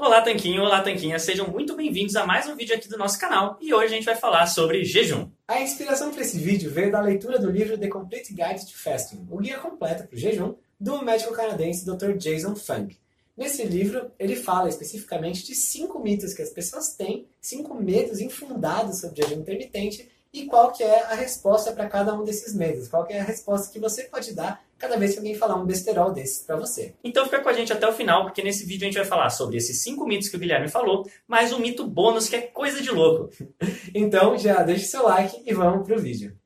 Olá, Tanquinho! Olá, Tanquinha! Sejam muito bem-vindos a mais um vídeo aqui do nosso canal e hoje a gente vai falar sobre jejum. A inspiração para esse vídeo veio da leitura do livro The Complete Guide to Fasting, o guia completo para o jejum, do médico canadense Dr. Jason Fung. Nesse livro, ele fala especificamente de cinco mitos que as pessoas têm, cinco medos infundados sobre jejum intermitente e qual que é a resposta para cada um desses medos, qual que é a resposta que você pode dar cada vez que alguém falar um besterol desses para você. Então fica com a gente até o final, porque nesse vídeo a gente vai falar sobre esses cinco mitos que o Guilherme falou, mais um mito bônus que é coisa de louco. então já deixe seu like e vamos pro vídeo.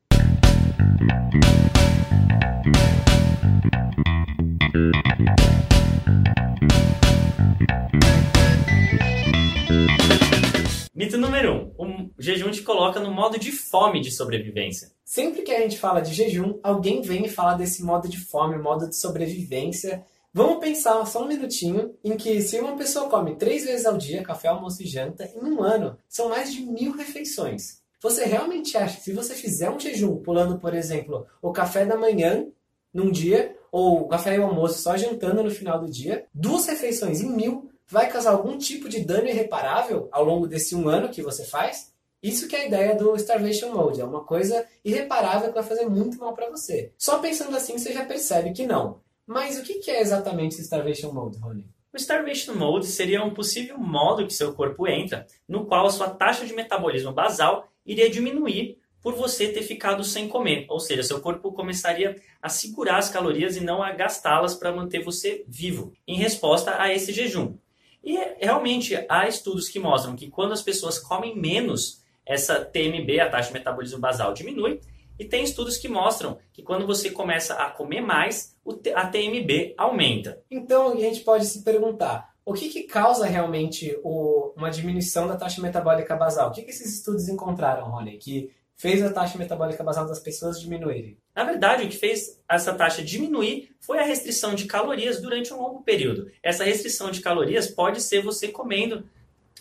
Coloca no modo de fome de sobrevivência. Sempre que a gente fala de jejum, alguém vem e fala desse modo de fome, modo de sobrevivência. Vamos pensar só um minutinho em que se uma pessoa come três vezes ao dia, café, almoço e janta, em um ano, são mais de mil refeições. Você realmente acha que se você fizer um jejum, pulando, por exemplo, o café da manhã num dia, ou o café e o almoço só jantando no final do dia, duas refeições em mil, vai causar algum tipo de dano irreparável ao longo desse um ano que você faz? Isso que é a ideia do Starvation Mode, é uma coisa irreparável que vai fazer muito mal para você. Só pensando assim você já percebe que não. Mas o que é exatamente esse Starvation Mode, Rony? O Starvation Mode seria um possível modo que seu corpo entra, no qual a sua taxa de metabolismo basal iria diminuir por você ter ficado sem comer. Ou seja, seu corpo começaria a segurar as calorias e não a gastá-las para manter você vivo, em resposta a esse jejum. E realmente há estudos que mostram que quando as pessoas comem menos, essa TMB, a taxa de metabolismo basal, diminui. E tem estudos que mostram que quando você começa a comer mais, a TMB aumenta. Então a gente pode se perguntar, o que, que causa realmente o, uma diminuição da taxa metabólica basal? O que, que esses estudos encontraram, Rony, que fez a taxa metabólica basal das pessoas diminuírem? Na verdade, o que fez essa taxa diminuir foi a restrição de calorias durante um longo período. Essa restrição de calorias pode ser você comendo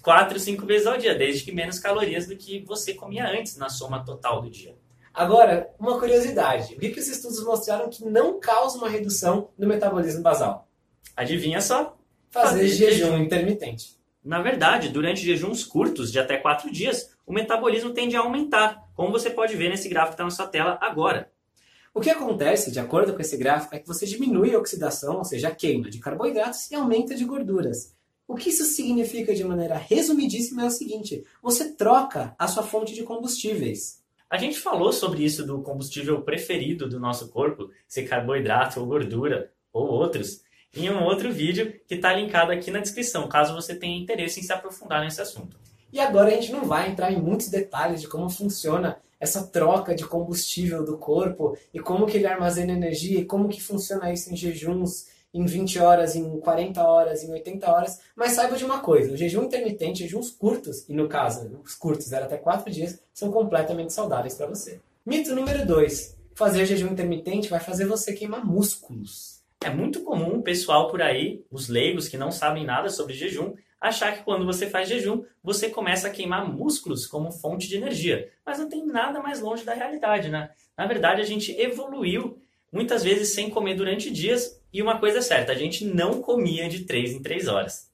4, 5 vezes ao dia, desde que menos calorias do que você comia antes na soma total do dia. Agora, uma curiosidade: o que, que os estudos mostraram que não causa uma redução no metabolismo basal? Adivinha só? Fazer, fazer jejum, jejum intermitente. Na verdade, durante jejuns curtos, de até 4 dias, o metabolismo tende a aumentar, como você pode ver nesse gráfico que está na sua tela agora. O que acontece, de acordo com esse gráfico, é que você diminui a oxidação, ou seja, a queima de carboidratos e aumenta de gorduras. O que isso significa de maneira resumidíssima é o seguinte: você troca a sua fonte de combustíveis. A gente falou sobre isso do combustível preferido do nosso corpo, se carboidrato ou gordura ou outros, em um outro vídeo que está linkado aqui na descrição, caso você tenha interesse em se aprofundar nesse assunto. E agora a gente não vai entrar em muitos detalhes de como funciona essa troca de combustível do corpo e como que ele armazena energia e como que funciona isso em jejuns, em 20 horas, em 40 horas, em 80 horas. Mas saiba de uma coisa, o jejum intermitente, jejuns curtos, e no caso, os curtos eram até 4 dias, são completamente saudáveis para você. Mito número 2. Fazer jejum intermitente vai fazer você queimar músculos. É muito comum o pessoal por aí, os leigos que não sabem nada sobre jejum, achar que quando você faz jejum, você começa a queimar músculos como fonte de energia. Mas não tem nada mais longe da realidade, né? Na verdade, a gente evoluiu muitas vezes sem comer durante dias, e uma coisa é certa, a gente não comia de 3 em 3 horas.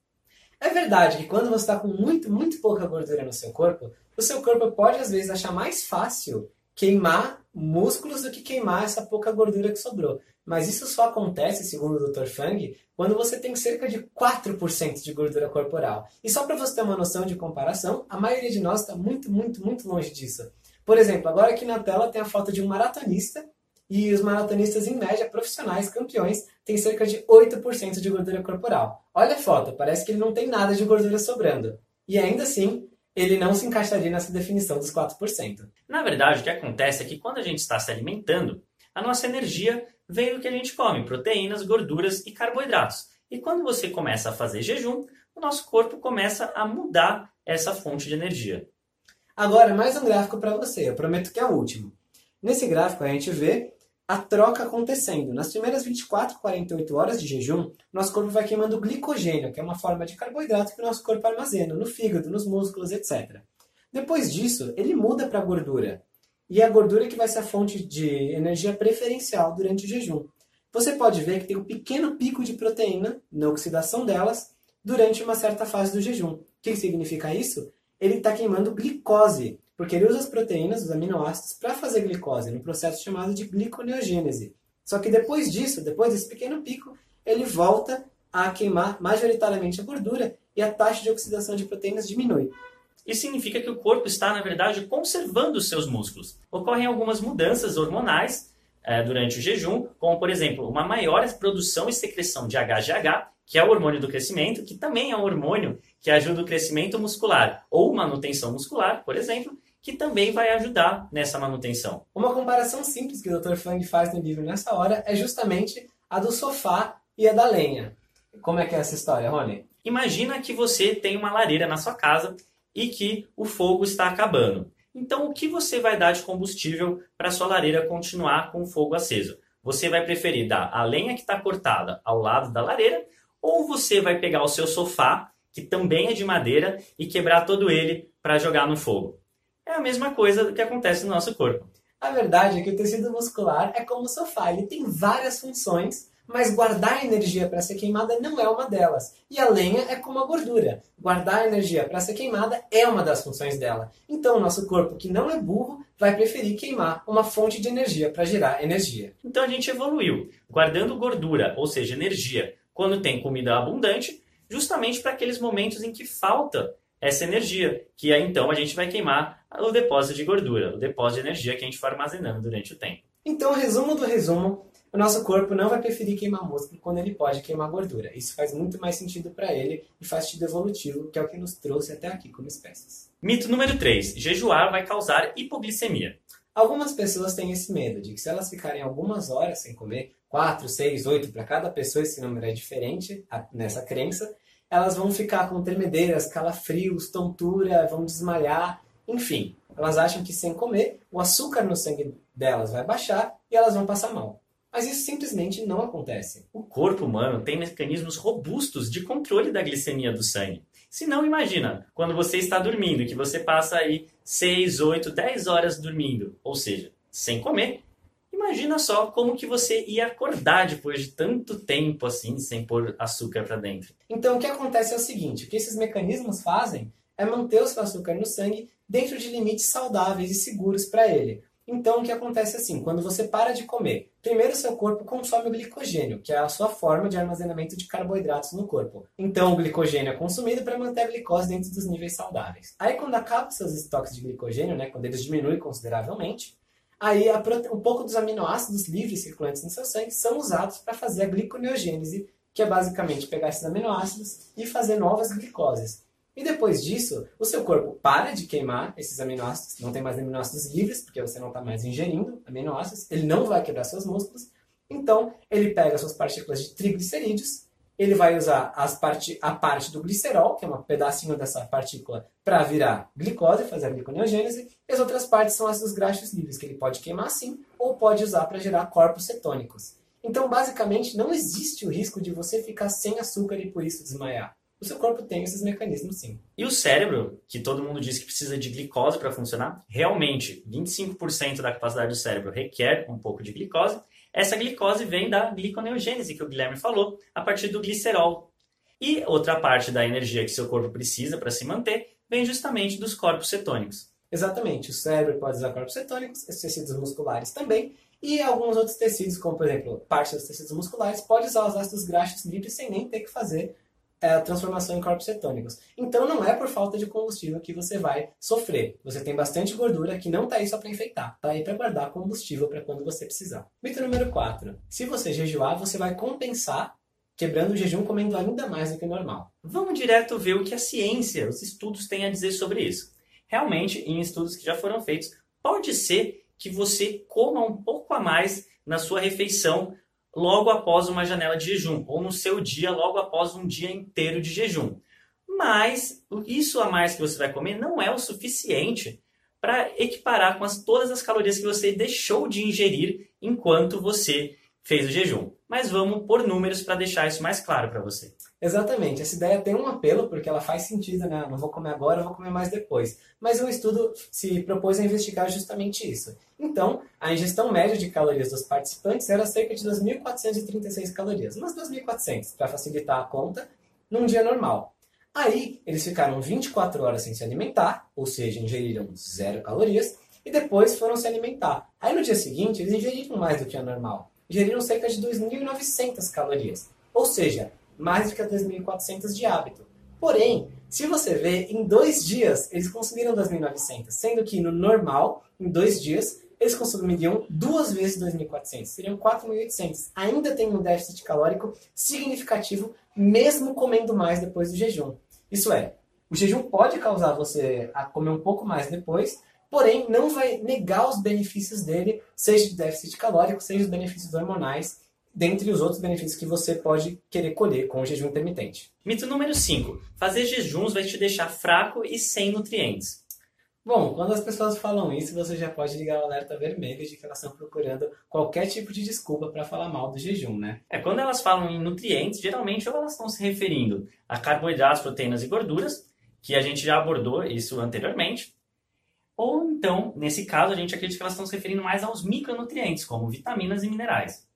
É verdade que quando você está com muito, muito pouca gordura no seu corpo, o seu corpo pode às vezes achar mais fácil queimar músculos do que queimar essa pouca gordura que sobrou. Mas isso só acontece, segundo o Dr. Fang, quando você tem cerca de 4% de gordura corporal. E só para você ter uma noção de comparação, a maioria de nós está muito, muito, muito longe disso. Por exemplo, agora aqui na tela tem a foto de um maratonista e os maratonistas, em média, profissionais, campeões, têm cerca de 8% de gordura corporal. Olha a foto, parece que ele não tem nada de gordura sobrando. E ainda assim, ele não se encaixaria nessa definição dos 4%. Na verdade, o que acontece é que quando a gente está se alimentando, a nossa energia vem do que a gente come, proteínas, gorduras e carboidratos. E quando você começa a fazer jejum, o nosso corpo começa a mudar essa fonte de energia. Agora, mais um gráfico para você, eu prometo que é o último. Nesse gráfico a gente vê a troca acontecendo. Nas primeiras 24, 48 horas de jejum, nosso corpo vai queimando glicogênio, que é uma forma de carboidrato que o nosso corpo armazena no fígado, nos músculos, etc. Depois disso, ele muda para gordura. E é a gordura que vai ser a fonte de energia preferencial durante o jejum. Você pode ver que tem um pequeno pico de proteína na oxidação delas durante uma certa fase do jejum. O que significa isso? Ele está queimando glicose, porque ele usa as proteínas, os aminoácidos, para fazer glicose, no processo chamado de gliconeogênese. Só que depois disso, depois desse pequeno pico, ele volta a queimar majoritariamente a gordura e a taxa de oxidação de proteínas diminui. Isso significa que o corpo está, na verdade, conservando os seus músculos. Ocorrem algumas mudanças hormonais é, durante o jejum, como, por exemplo, uma maior produção e secreção de HGH, que é o hormônio do crescimento, que também é um hormônio que ajuda o crescimento muscular, ou manutenção muscular, por exemplo, que também vai ajudar nessa manutenção. Uma comparação simples que o Dr. Fang faz no livro nessa hora é justamente a do sofá e a da lenha. Como é que é essa história, Rony? Imagina que você tem uma lareira na sua casa e que o fogo está acabando. Então, o que você vai dar de combustível para sua lareira continuar com o fogo aceso? Você vai preferir dar a lenha que está cortada ao lado da lareira ou você vai pegar o seu sofá, que também é de madeira, e quebrar todo ele para jogar no fogo? É a mesma coisa do que acontece no nosso corpo. A verdade é que o tecido muscular é como o sofá, ele tem várias funções, mas guardar energia para ser queimada não é uma delas. E a lenha é como a gordura. Guardar energia para ser queimada é uma das funções dela. Então, o nosso corpo, que não é burro, vai preferir queimar uma fonte de energia para gerar energia. Então a gente evoluiu, guardando gordura, ou seja, energia, quando tem comida abundante, justamente para aqueles momentos em que falta essa energia, que aí então a gente vai queimar o depósito de gordura, o depósito de energia que a gente for armazenando durante o tempo. Então, resumo do resumo, o nosso corpo não vai preferir queimar músculo quando ele pode queimar gordura. Isso faz muito mais sentido para ele e faz sentido evolutivo, que é o que nos trouxe até aqui como espécies. Mito número 3. Jejuar vai causar hipoglicemia. Algumas pessoas têm esse medo de que se elas ficarem algumas horas sem comer, 4, 6, 8, para cada pessoa esse número é diferente nessa crença, elas vão ficar com tremedeiras, calafrios, tontura, vão desmaiar, enfim. Elas acham que sem comer, o açúcar no sangue delas vai baixar e elas vão passar mal. Mas isso simplesmente não acontece. O corpo humano tem mecanismos robustos de controle da glicemia do sangue. Se não, imagina, quando você está dormindo, que você passa aí 6, 8, 10 horas dormindo, ou seja, sem comer, imagina só como que você ia acordar depois de tanto tempo assim, sem pôr açúcar para dentro. Então, o que acontece é o seguinte, o que esses mecanismos fazem é manter o seu açúcar no sangue dentro de limites saudáveis e seguros para ele. Então, o que acontece assim, quando você para de comer, primeiro seu corpo consome o glicogênio, que é a sua forma de armazenamento de carboidratos no corpo. Então, o glicogênio é consumido para manter a glicose dentro dos níveis saudáveis. Aí, quando acabam seus estoques de glicogênio, né, quando eles diminuem consideravelmente, aí um pouco dos aminoácidos livres circulantes no seu sangue são usados para fazer a gliconeogênese, que é basicamente pegar esses aminoácidos e fazer novas glicoses. E depois disso, o seu corpo para de queimar esses aminoácidos, não tem mais aminoácidos livres, porque você não está mais ingerindo aminoácidos, ele não vai quebrar seus músculos. Então, ele pega suas partículas de triglicerídeos, ele vai usar parte, a parte do glicerol, que é um pedacinho dessa partícula, para virar glicose, fazer a gliconeogênese, e as outras partes são as dos graxos livres, que ele pode queimar sim, ou pode usar para gerar corpos cetônicos. Então, basicamente, não existe o risco de você ficar sem açúcar e por isso desmaiar o seu corpo tem esses mecanismos sim. E o cérebro, que todo mundo diz que precisa de glicose para funcionar, realmente 25% da capacidade do cérebro requer um pouco de glicose. Essa glicose vem da gliconeogênese, que o Guilherme falou, a partir do glicerol. E outra parte da energia que seu corpo precisa para se manter vem justamente dos corpos cetônicos. Exatamente, o cérebro pode usar corpos cetônicos, os tecidos musculares também, e alguns outros tecidos, como por exemplo, parte dos tecidos musculares, pode usar os ácidos graxos livres sem nem ter que fazer é transformação em corpos cetônicos. Então não é por falta de combustível que você vai sofrer. Você tem bastante gordura que não está aí só para enfeitar, está aí para guardar combustível para quando você precisar. Mito número 4. Se você jejuar, você vai compensar quebrando o jejum comendo ainda mais do que o normal. Vamos direto ver o que a ciência, os estudos têm a dizer sobre isso. Realmente, em estudos que já foram feitos, pode ser que você coma um pouco a mais na sua refeição logo após uma janela de jejum, ou no seu dia logo após um dia inteiro de jejum. Mas isso a mais que você vai comer não é o suficiente para equiparar com as, todas as calorias que você deixou de ingerir enquanto você fez o jejum. Mas vamos por números para deixar isso mais claro para você. Exatamente. Essa ideia tem um apelo porque ela faz sentido, né? Não vou comer agora, vou comer mais depois. Mas o estudo se propôs a investigar justamente isso. Então, a ingestão média de calorias dos participantes era cerca de 2.436 calorias, umas 2.400, para facilitar a conta, num dia normal. Aí, eles ficaram 24 horas sem se alimentar, ou seja, ingeriram zero calorias, e depois foram se alimentar. Aí, no dia seguinte, eles ingeriram mais do que a normal ingeriram cerca de 2.900 calorias, ou seja, mais do que 2.400 de hábito. Porém, se você vê, em dois dias eles consumiram 2.900, sendo que no normal, em dois dias, eles consumiriam duas vezes 2.400, seriam 4.800. Ainda tem um déficit calórico significativo, mesmo comendo mais depois do jejum. Isso é, o jejum pode causar você a comer um pouco mais depois, porém não vai negar os benefícios dele, seja de déficit calórico, seja os benefícios hormonais, dentre os outros benefícios que você pode querer colher com o jejum intermitente. Mito número 5. Fazer jejuns vai te deixar fraco e sem nutrientes. Bom, quando as pessoas falam isso, você já pode ligar o alerta vermelho de que elas estão procurando qualquer tipo de desculpa para falar mal do jejum, né? É, quando elas falam em nutrientes, geralmente ou elas estão se referindo a carboidratos, proteínas e gorduras, que a gente já abordou isso anteriormente, Ou então, nesse caso, a gente acredita que elas estão se referindo mais aos micronutrientes, como vitaminas e minerais.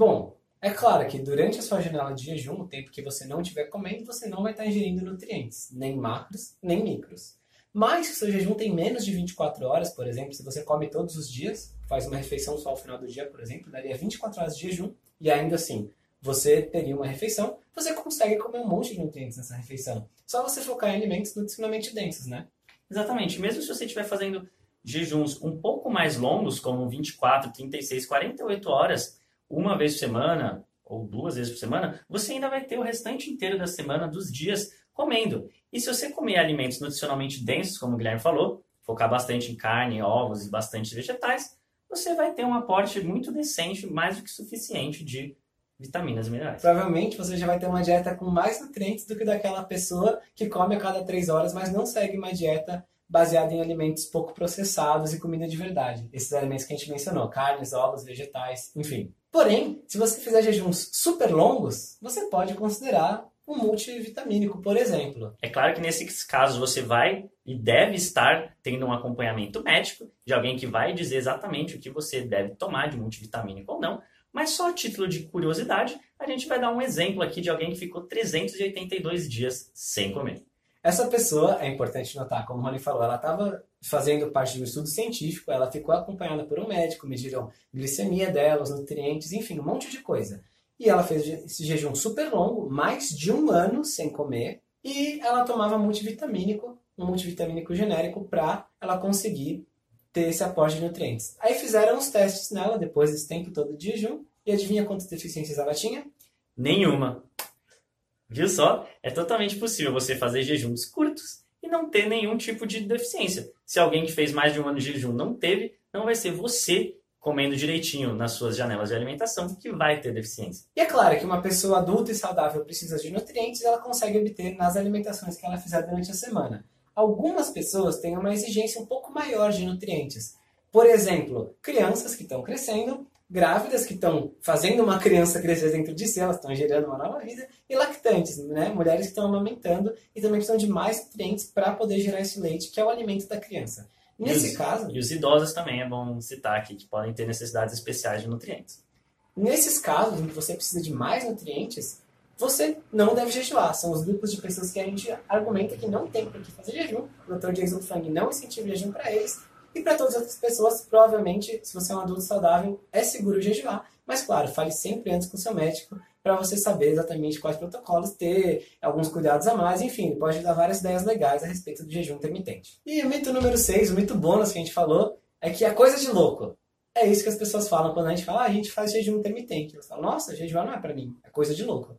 Bom, é claro que durante a sua janela de jejum, o tempo que você não estiver comendo, você não vai estar ingerindo nutrientes, nem macros, nem micros. Mas se o seu jejum tem menos de 24 horas, por exemplo, se você come todos os dias, faz uma refeição só ao final do dia, por exemplo, daria 24 horas de jejum, e ainda assim você teria uma refeição, você consegue comer um monte de nutrientes nessa refeição. Só você focar em alimentos nutricionalmente densos, né? Exatamente. Mesmo se você estiver fazendo jejuns um pouco mais longos, como 24, 36, 48 horas, uma vez por semana ou duas vezes por semana, você ainda vai ter o restante inteiro da semana, dos dias, comendo. E se você comer alimentos nutricionalmente densos, como o Guilherme falou, focar bastante em carne, ovos e bastante vegetais, você vai ter um aporte muito decente, mais do que suficiente de vitaminas e minerais. Provavelmente você já vai ter uma dieta com mais nutrientes do que daquela pessoa que come a cada três horas, mas não segue uma dieta baseada em alimentos pouco processados e comida de verdade. Esses alimentos que a gente mencionou, carnes, ovos, vegetais, enfim. Porém, se você fizer jejuns super longos, você pode considerar um multivitamínico, por exemplo. É claro que nesses casos você vai e deve estar tendo um acompanhamento médico de alguém que vai dizer exatamente o que você deve tomar de multivitamínico ou não, mas só a título de curiosidade, a gente vai dar um exemplo aqui de alguém que ficou 382 dias sem comer. Essa pessoa, é importante notar, como o Rony falou, ela estava fazendo parte de um estudo científico, ela ficou acompanhada por um médico, mediram glicemia dela, os nutrientes, enfim, um monte de coisa. E ela fez esse jejum super longo, mais de um ano sem comer, e ela tomava multivitamínico, um multivitamínico genérico, para ela conseguir ter esse aporte de nutrientes. Aí fizeram os testes nela depois desse tempo todo de jejum e adivinha quantas deficiências ela tinha? Nenhuma. Viu só? É totalmente possível você fazer jejuns curtos e não ter nenhum tipo de deficiência. Se alguém que fez mais de um ano de jejum não teve, não vai ser você comendo direitinho nas suas janelas de alimentação que vai ter deficiência. E é claro que uma pessoa adulta e saudável precisa de nutrientes, ela consegue obter nas alimentações que ela fizer durante a semana algumas pessoas têm uma exigência um pouco maior de nutrientes. Por exemplo, crianças que estão crescendo, grávidas que estão fazendo uma criança crescer dentro de si, elas estão gerando uma nova vida, e lactantes, né? mulheres que estão amamentando e também precisam de mais nutrientes para poder gerar esse leite, que é o alimento da criança. Nesse e os, caso. E os idosos também é bom citar aqui, que podem ter necessidades especiais de nutrientes. Nesses casos em que você precisa de mais nutrientes, você não deve jejuar. São os grupos de pessoas que a gente argumenta que não tem por que fazer jejum. O Dr. Jason Fung não incentiva jejum para eles. E para todas as outras pessoas, provavelmente, se você é um adulto saudável, é seguro jejuar. Mas, claro, fale sempre antes com seu médico para você saber exatamente quais protocolos ter, alguns cuidados a mais, enfim, pode dar várias ideias legais a respeito do jejum intermitente. E o mito número 6, o mito bônus que a gente falou, é que é coisa de louco. É isso que as pessoas falam quando a gente fala, ah, a gente faz jejum intermitente. Elas falam, nossa, jejuar não é para mim, é coisa de louco.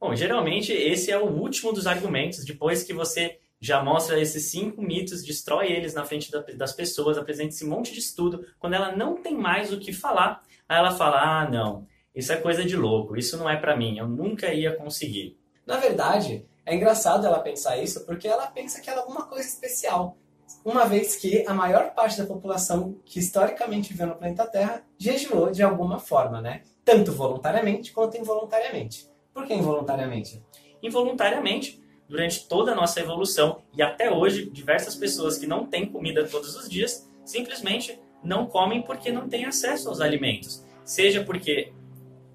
Bom, geralmente esse é o último dos argumentos, depois que você já mostra esses cinco mitos, destrói eles na frente das pessoas, apresenta esse monte de estudo. Quando ela não tem mais o que falar, aí ela fala: ah, não, isso é coisa de louco, isso não é para mim, eu nunca ia conseguir. Na verdade, é engraçado ela pensar isso porque ela pensa que ela é alguma coisa especial. Uma vez que a maior parte da população que historicamente viveu no planeta Terra jejuou de alguma forma, né? Tanto voluntariamente quanto involuntariamente. Por que involuntariamente? Involuntariamente, durante toda a nossa evolução e até hoje, diversas pessoas que não têm comida todos os dias simplesmente não comem porque não têm acesso aos alimentos. Seja porque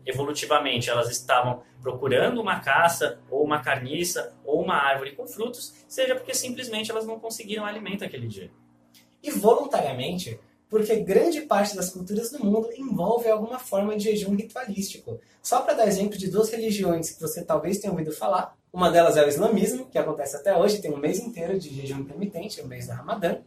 evolutivamente elas estavam procurando uma caça ou uma carniça ou uma árvore com frutos, seja porque simplesmente elas não conseguiram alimento aquele dia. E voluntariamente, porque grande parte das culturas do mundo envolve alguma forma de jejum ritualístico. Só para dar exemplo de duas religiões que você talvez tenha ouvido falar, uma delas é o islamismo, que acontece até hoje, tem um mês inteiro de jejum intermitente, é o mês do Ramadã,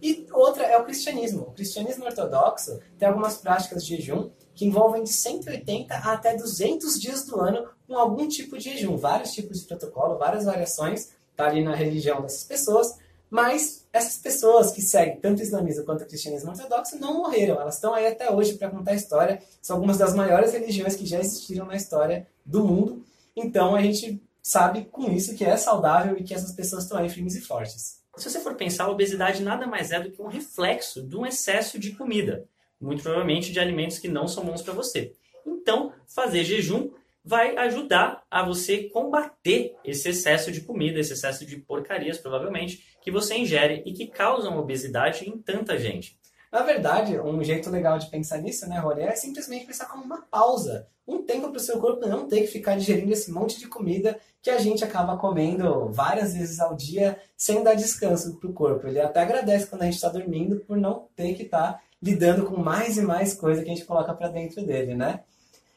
e outra é o cristianismo. O cristianismo ortodoxo tem algumas práticas de jejum que envolvem de 180 a até 200 dias do ano com algum tipo de jejum, vários tipos de protocolo, várias variações, tá ali na religião dessas pessoas, mas essas pessoas que seguem tanto o islamismo quanto o cristianismo ortodoxo não morreram. Elas estão aí até hoje para contar a história. São algumas das maiores religiões que já existiram na história do mundo. Então a gente sabe com isso que é saudável e que essas pessoas estão aí firmes e fortes. Se você for pensar, a obesidade nada mais é do que um reflexo de um excesso de comida, muito provavelmente de alimentos que não são bons para você. Então, fazer jejum vai ajudar a você combater esse excesso de comida, esse excesso de porcarias, provavelmente, que você ingere e que causam obesidade em tanta gente. Na verdade, um jeito legal de pensar nisso, né, Rony, é simplesmente pensar como uma pausa. Um tempo para o seu corpo não ter que ficar digerindo esse monte de comida que a gente acaba comendo várias vezes ao dia sem dar descanso para o corpo. Ele até agradece quando a gente está dormindo por não ter que estar tá lidando com mais e mais coisa que a gente coloca para dentro dele, né?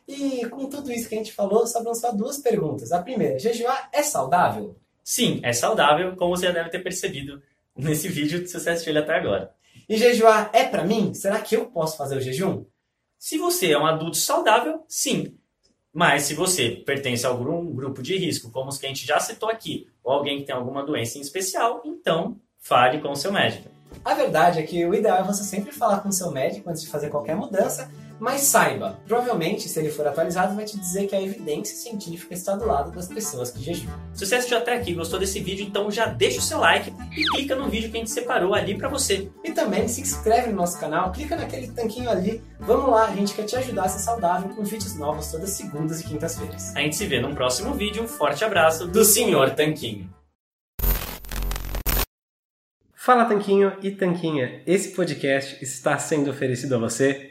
E com tudo isso que a gente falou, sobram só duas perguntas. A primeira, jejuar é saudável? Sim, é saudável, como você já deve ter percebido nesse vídeo se você assistiu até agora. E jejuar é para mim? Será que eu posso fazer o jejum? Se você é um adulto saudável, sim. Mas se você pertence a algum grupo de risco, como os que a gente já citou aqui, ou alguém que tem alguma doença em especial, então fale com o seu médico. A verdade é que o ideal é você sempre falar com o seu médico antes de fazer qualquer mudança, mas saiba, provavelmente, se ele for atualizado, vai te dizer que a evidência científica está do lado das pessoas que jejuam. Se você assistiu até aqui e gostou desse vídeo, então já deixa o seu like e clica no vídeo que a gente separou ali para você. E também se inscreve no nosso canal, clica naquele tanquinho ali. Vamos lá, a gente quer te ajudar a ser saudável com vídeos novos todas segundas e quintas-feiras. A gente se vê no próximo vídeo. Um forte abraço do Senhor Tanquinho. Fala Tanquinho e Tanquinha, esse podcast está sendo oferecido a você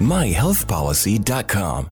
myhealthpolicy.com.